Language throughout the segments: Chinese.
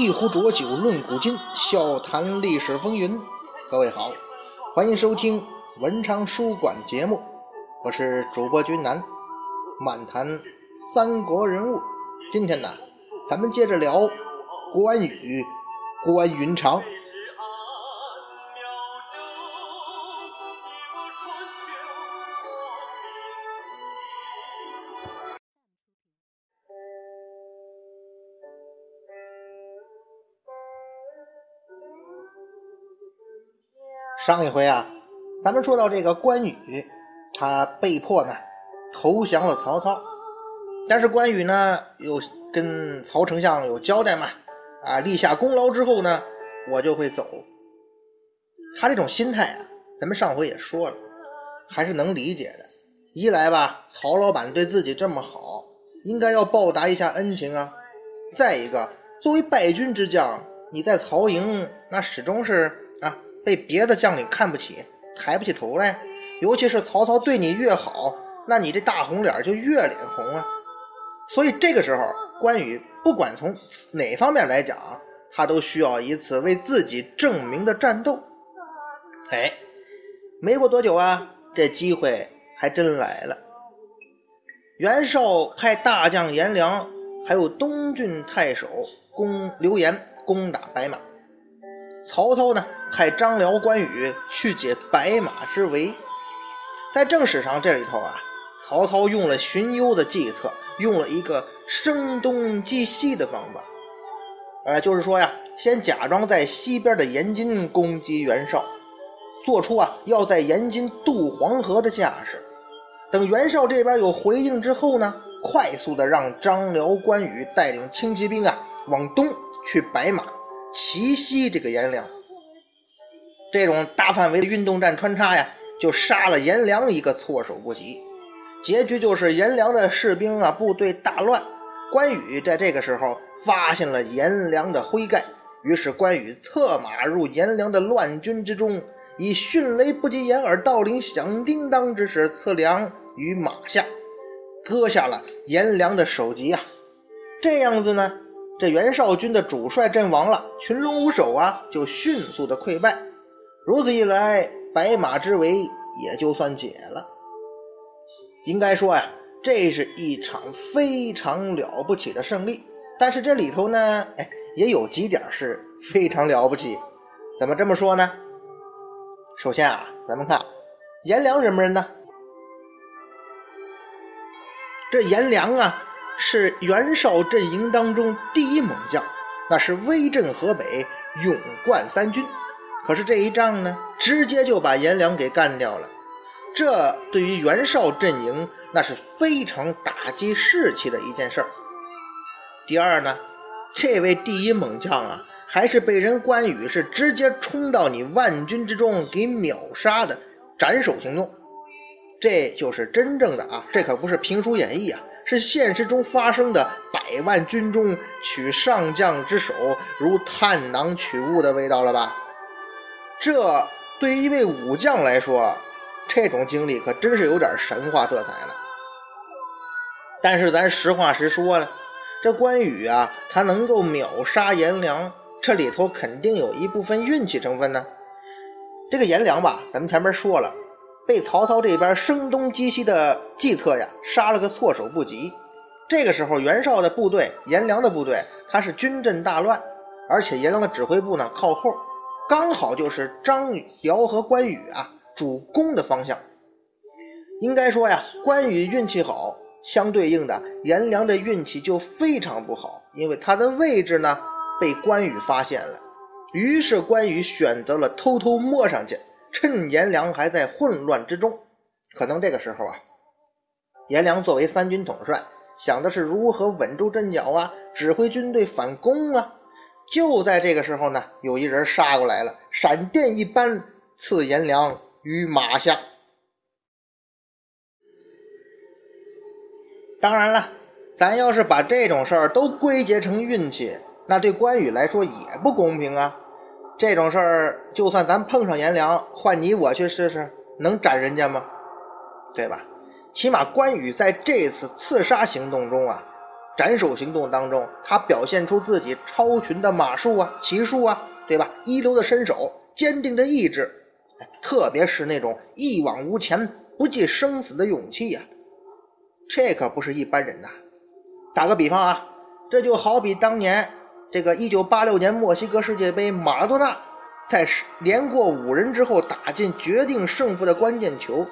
一壶浊酒论古今，笑谈历史风云。各位好，欢迎收听文昌书馆节目，我是主播君南，满谈三国人物。今天呢，咱们接着聊关羽关云长。上一回啊，咱们说到这个关羽，他被迫呢投降了曹操，但是关羽呢又跟曹丞相有交代嘛，啊，立下功劳之后呢，我就会走。他这种心态啊，咱们上回也说了，还是能理解的。一来吧，曹老板对自己这么好，应该要报答一下恩情啊；再一个，作为败军之将，你在曹营那始终是。被别的将领看不起，抬不起头来，尤其是曹操对你越好，那你这大红脸就越脸红啊。所以这个时候，关羽不管从哪方面来讲，他都需要一次为自己证明的战斗。哎，没过多久啊，这机会还真来了。袁绍派大将颜良，还有东郡太守攻刘延攻打白马。曹操呢，派张辽、关羽去解白马之围。在正史上这里头啊，曹操用了荀攸的计策，用了一个声东击西的方法。呃，就是说呀，先假装在西边的延津攻击袁绍，做出啊要在延津渡黄河的架势。等袁绍这边有回应之后呢，快速的让张辽、关羽带领轻骑兵啊往东去白马。奇袭这个颜良，这种大范围的运动战穿插呀，就杀了颜良一个措手不及。结局就是颜良的士兵啊部队大乱。关羽在这个时候发现了颜良的灰盖，于是关羽策马入颜良的乱军之中，以迅雷不及掩耳盗铃响叮当之势刺良于马下，割下了颜良的首级啊。这样子呢？这袁绍军的主帅阵亡了，群龙无首啊，就迅速的溃败。如此一来，白马之围也就算解了。应该说呀，这是一场非常了不起的胜利。但是这里头呢，哎，也有几点是非常了不起。怎么这么说呢？首先啊，咱们看颜良什么人呢？这颜良啊。是袁绍阵营当中第一猛将，那是威震河北，勇冠三军。可是这一仗呢，直接就把颜良给干掉了。这对于袁绍阵营那是非常打击士气的一件事儿。第二呢，这位第一猛将啊，还是被人关羽是直接冲到你万军之中给秒杀的斩首行动。这就是真正的啊，这可不是评书演绎啊。是现实中发生的百万军中取上将之首如探囊取物的味道了吧？这对于一位武将来说，这种经历可真是有点神话色彩了。但是咱实话实说了，这关羽啊，他能够秒杀颜良，这里头肯定有一部分运气成分呢。这个颜良吧，咱们前面说了。被曹操这边声东击西的计策呀，杀了个措手不及。这个时候，袁绍的部队、颜良的部队，他是军阵大乱，而且颜良的指挥部呢靠后，刚好就是张辽和关羽啊主攻的方向。应该说呀，关羽运气好，相对应的颜良的运气就非常不好，因为他的位置呢被关羽发现了，于是关羽选择了偷偷摸上去。趁颜良还在混乱之中，可能这个时候啊，颜良作为三军统帅，想的是如何稳住阵脚啊，指挥军队反攻啊。就在这个时候呢，有一人杀过来了，闪电一般刺颜良于马下。当然了，咱要是把这种事儿都归结成运气，那对关羽来说也不公平啊。这种事儿，就算咱碰上颜良，换你我去试试，能斩人家吗？对吧？起码关羽在这次刺杀行动中啊，斩首行动当中，他表现出自己超群的马术啊、骑术啊，对吧？一流的身手，坚定的意志，特别是那种一往无前、不计生死的勇气呀，这可不是一般人呐。打个比方啊，这就好比当年这个1986年墨西哥世界杯，马拉多纳在连过五人之后打进决定胜负的关键球，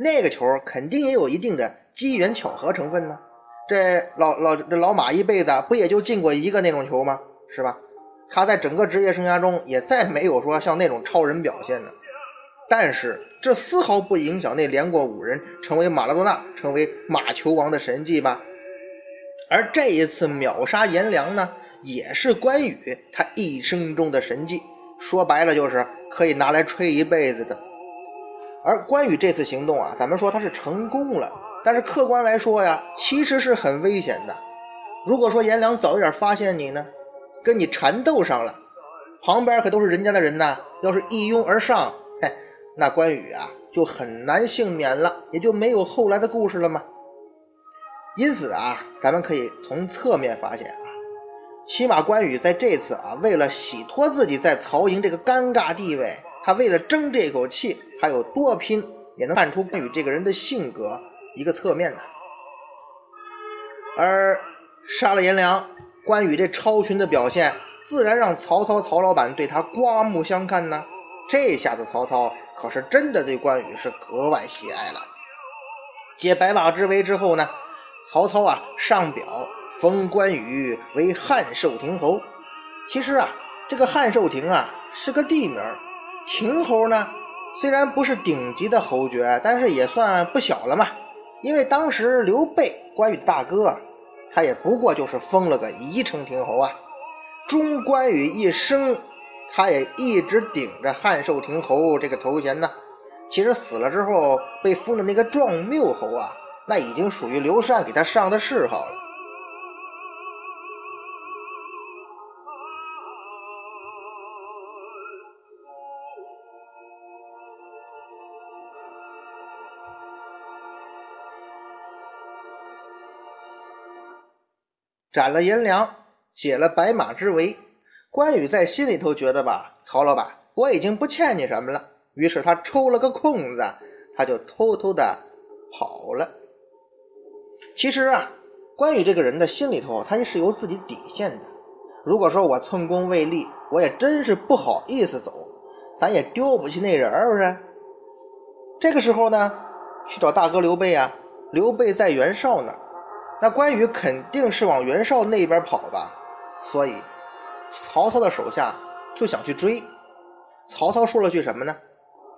那个球肯定也有一定的机缘巧合成分呢。这老老这老马一辈子不也就进过一个那种球吗？是吧？他在整个职业生涯中也再没有说像那种超人表现的。但是这丝毫不影响那连过五人成为马拉多纳成为马球王的神迹吧。而这一次秒杀颜良呢，也是关羽他一生中的神迹。说白了就是可以拿来吹一辈子的。而关羽这次行动啊，咱们说他是成功了。但是客观来说呀，其实是很危险的。如果说颜良早一点发现你呢，跟你缠斗上了，旁边可都是人家的人呐，要是一拥而上，嘿，那关羽啊就很难幸免了，也就没有后来的故事了嘛。因此啊，咱们可以从侧面发现啊，起码关羽在这次啊，为了洗脱自己在曹营这个尴尬地位，他为了争这口气，他有多拼，也能看出关羽这个人的性格。一个侧面的，而杀了颜良，关羽这超群的表现，自然让曹操曹老板对他刮目相看呢。这下子曹操可是真的对关羽是格外喜爱了。解白马之围之后呢，曹操啊上表封关羽为汉寿亭侯。其实啊，这个汉寿亭啊是个地名，亭侯呢虽然不是顶级的侯爵，但是也算不小了嘛。因为当时刘备关羽大哥，他也不过就是封了个宜城亭侯啊。忠关羽一生，他也一直顶着汉寿亭侯这个头衔呢。其实死了之后被封的那个壮缪侯啊，那已经属于刘禅给他上的谥号了。斩了颜良，解了白马之围，关羽在心里头觉得吧，曹老板，我已经不欠你什么了。于是他抽了个空子，他就偷偷的跑了。其实啊，关羽这个人的心里头，他也是有自己底线的。如果说我寸功未立，我也真是不好意思走，咱也丢不起那人，是不是？这个时候呢，去找大哥刘备啊，刘备在袁绍那儿。那关羽肯定是往袁绍那边跑吧，所以曹操的手下就想去追。曹操说了句什么呢？“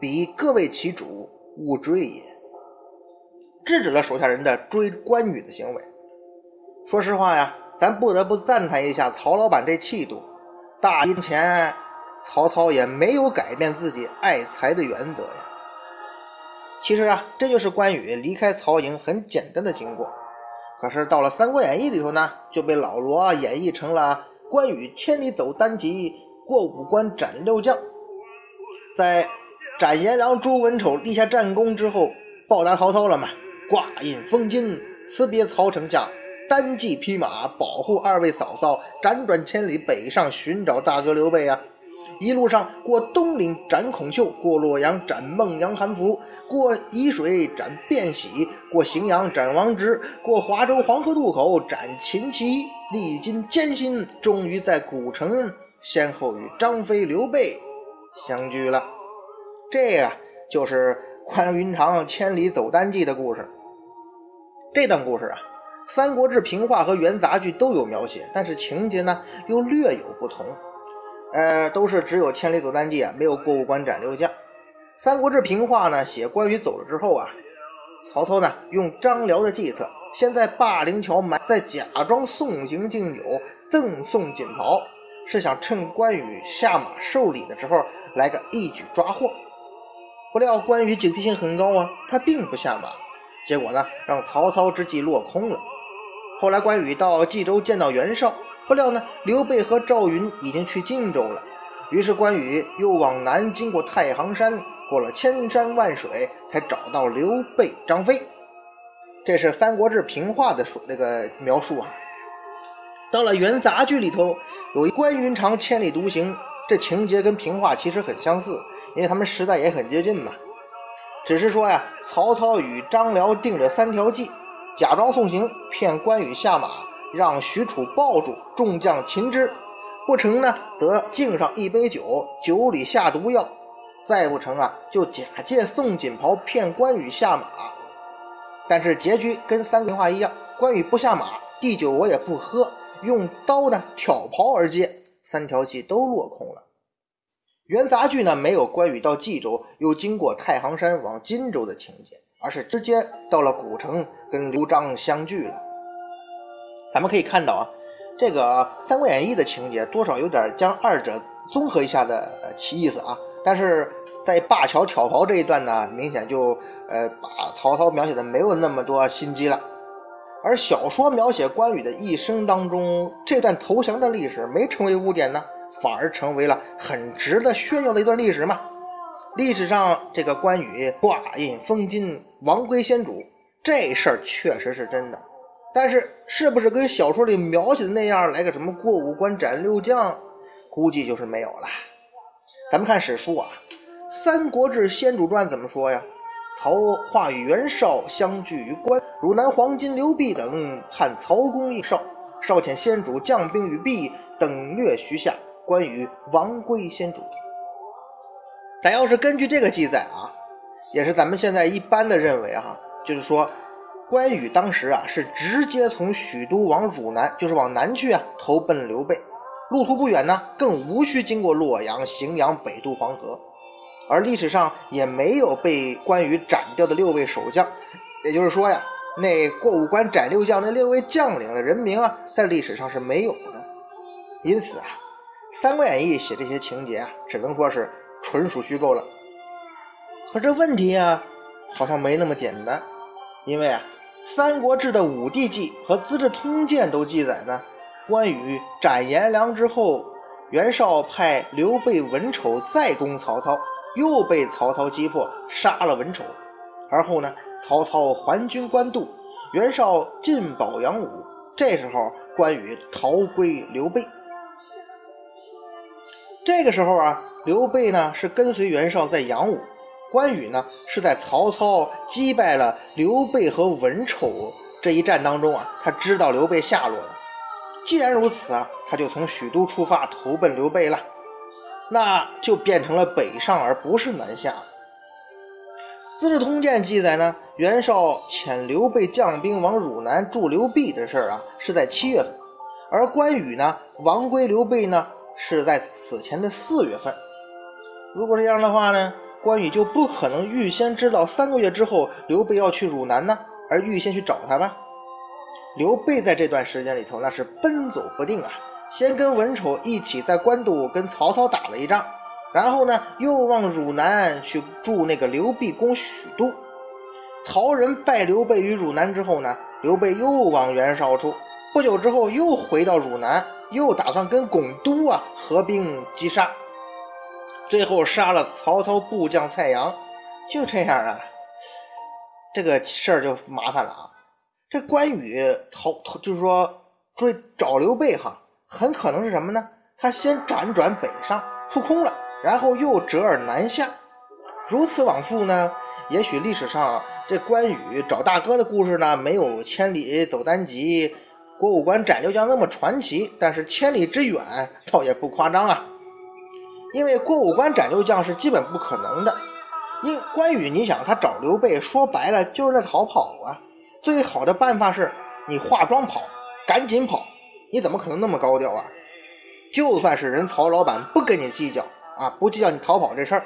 彼各为其主，勿追也。”制止了手下人的追关羽的行为。说实话呀，咱不得不赞叹一下曹老板这气度。大营前，曹操也没有改变自己爱才的原则呀。其实啊，这就是关羽离开曹营很简单的经过。可是到了《三国演义》里头呢，就被老罗演绎成了关羽千里走单骑，过五关斩六将。在斩颜良、诛文丑立下战功之后，报答曹操了嘛？挂印封金，辞别曹丞相，单骑匹马保护二位嫂嫂，辗转千里北上寻找大哥刘备啊！一路上过东岭斩孔丘，过洛阳斩孟阳韩福，过沂水斩卞喜，过荥阳斩王直，过华州黄河渡口斩秦琪，历经艰辛，终于在古城先后与张飞、刘备相聚了。这个就是关云长千里走单骑的故事。这段故事啊，《三国志》平话和元杂剧都有描写，但是情节呢又略有不同。呃，都是只有千里走单骑啊，没有过五关斩六将。《三国志平话》呢，写关羽走了之后啊，曹操呢用张辽的计策，先在霸陵桥埋，再假装送行敬酒，赠送锦袍，是想趁关羽下马受礼的时候来个一举抓获。不料关羽警惕性很高啊，他并不下马，结果呢，让曹操之计落空了。后来关羽到冀州见到袁绍。不料呢，刘备和赵云已经去荆州了。于是关羽又往南经过太行山，过了千山万水，才找到刘备、张飞。这是《三国志》平话的说那个描述啊。到了元杂剧里头，有一关云长千里独行，这情节跟平话其实很相似，因为他们时代也很接近嘛。只是说呀，曹操与张辽定着三条计，假装送行，骗关羽下马，让许褚抱住，众将擒之。不成呢，则敬上一杯酒，酒里下毒药；再不成啊，就假借送锦袍骗关羽下马。但是结局跟三国话一样，关羽不下马，地酒我也不喝，用刀呢挑袍而接，三条计都落空了。元杂剧呢没有关羽到冀州，又经过太行山往荆州的情节，而是直接到了古城跟刘璋相聚了。咱们可以看到啊。这个《三国演义》的情节多少有点将二者综合一下的其意思啊，但是在灞桥挑袍这一段呢，明显就呃把曹操描写的没有那么多心机了。而小说描写关羽的一生当中，这段投降的历史没成为污点呢，反而成为了很值得炫耀的一段历史嘛。历史上这个关羽挂印封金、王归先主这事儿确实是真的。但是，是不是跟小说里描写的那样来个什么过五关斩六将，估计就是没有了。咱们看史书啊，《三国志·先主传》怎么说呀？曹化与袁绍相聚于关，汝南黄巾刘备等叛曹公应绍，绍遣先主将兵于毕，等略徐下，关羽亡归先主。咱要是根据这个记载啊，也是咱们现在一般的认为哈，就是说。关羽当时啊，是直接从许都往汝南，就是往南去啊，投奔刘备。路途不远呢，更无需经过洛阳、荥阳，北渡黄河。而历史上也没有被关羽斩掉的六位守将，也就是说呀，那过五关斩六将那六位将领的人名啊，在历史上是没有的。因此啊，《三国演义》写这些情节啊，只能说是纯属虚构了。可这问题啊，好像没那么简单，因为啊。《三国志》的武帝纪和《资治通鉴》都记载呢，关羽斩颜良之后，袁绍派刘备、文丑再攻曹操，又被曹操击破，杀了文丑。而后呢，曹操还军官渡，袁绍进保阳武，这时候关羽逃归刘备。这个时候啊，刘备呢是跟随袁绍在阳武。关羽呢，是在曹操击败了刘备和文丑这一战当中啊，他知道刘备下落的。既然如此啊，他就从许都出发投奔刘备了，那就变成了北上而不是南下。《资治通鉴》记载呢，袁绍遣刘备将兵往汝南助刘备的事儿啊，是在七月份，而关羽呢亡归刘备呢，是在此前的四月份。如果这样的话呢？关羽就不可能预先知道三个月之后刘备要去汝南呢，而预先去找他吧？刘备在这段时间里头那是奔走不定啊，先跟文丑一起在官渡跟曹操打了一仗，然后呢又往汝南去助那个刘备攻许都。曹仁败刘备于汝南之后呢，刘备又往袁绍处，不久之后又回到汝南，又打算跟巩都啊合兵击杀。最后杀了曹操部将蔡阳，就这样啊，这个事儿就麻烦了啊。这关羽逃逃，就是说追找刘备哈，很可能是什么呢？他先辗转北上，扑空了，然后又折而南下，如此往复呢？也许历史上这关羽找大哥的故事呢，没有千里走单骑、过五关斩六将那么传奇，但是千里之远倒也不夸张啊。因为过五关斩六将是基本不可能的，因关羽，你想他找刘备，说白了就是在逃跑啊。最好的办法是你化妆跑，赶紧跑，你怎么可能那么高调啊？就算是人曹老板不跟你计较啊，不计较你逃跑这事儿，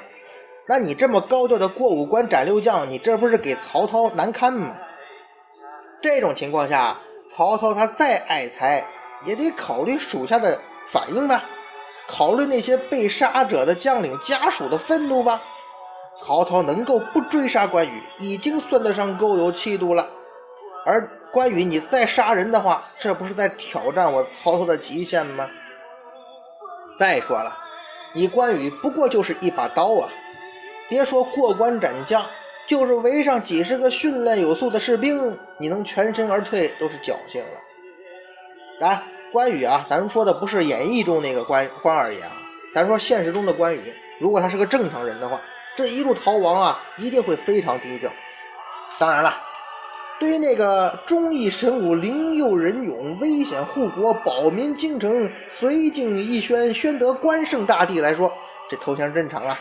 那你这么高调的过五关斩六将，你这不是给曹操难堪吗？这种情况下，曹操他再爱才，也得考虑属下的反应吧。考虑那些被杀者的将领家属的愤怒吧。曹操能够不追杀关羽，已经算得上够有气度了。而关羽，你再杀人的话，这不是在挑战我曹操的极限吗？再说了，你关羽不过就是一把刀啊！别说过关斩将，就是围上几十个训练有素的士兵，你能全身而退都是侥幸了。来，关羽啊，咱们说的不是演义中那个关关二爷啊，咱说现实中的关羽，如果他是个正常人的话，这一路逃亡啊，一定会非常低调。当然了，对于那个忠义神武、灵佑仁勇、危险护国、保民京城、绥靖义宣、宣德关圣大帝来说，这投降正常啊。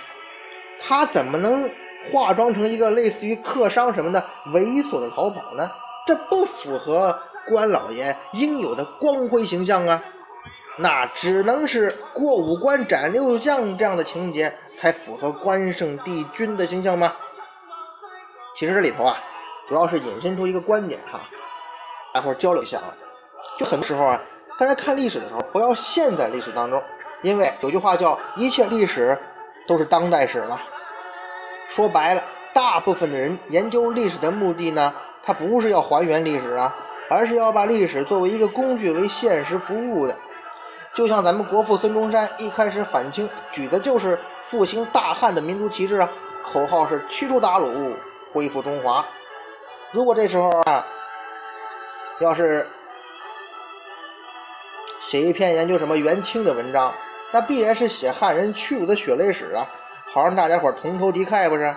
他怎么能？化妆成一个类似于客商什么的猥琐的逃跑呢？这不符合关老爷应有的光辉形象啊！那只能是过五关斩六将这样的情节才符合关圣帝君的形象吗？其实这里头啊，主要是引申出一个观点哈，大伙交流一下啊。就很多时候啊，大家看历史的时候不要陷在历史当中，因为有句话叫“一切历史都是当代史”嘛。说白了，大部分的人研究历史的目的呢，他不是要还原历史啊，而是要把历史作为一个工具为现实服务的。就像咱们国父孙中山一开始反清，举的就是复兴大汉的民族旗帜啊，口号是驱除鞑虏，恢复中华。如果这时候啊，要是写一篇研究什么元清的文章，那必然是写汉人屈辱的血泪史啊。好让大家伙同仇敌忾，不是？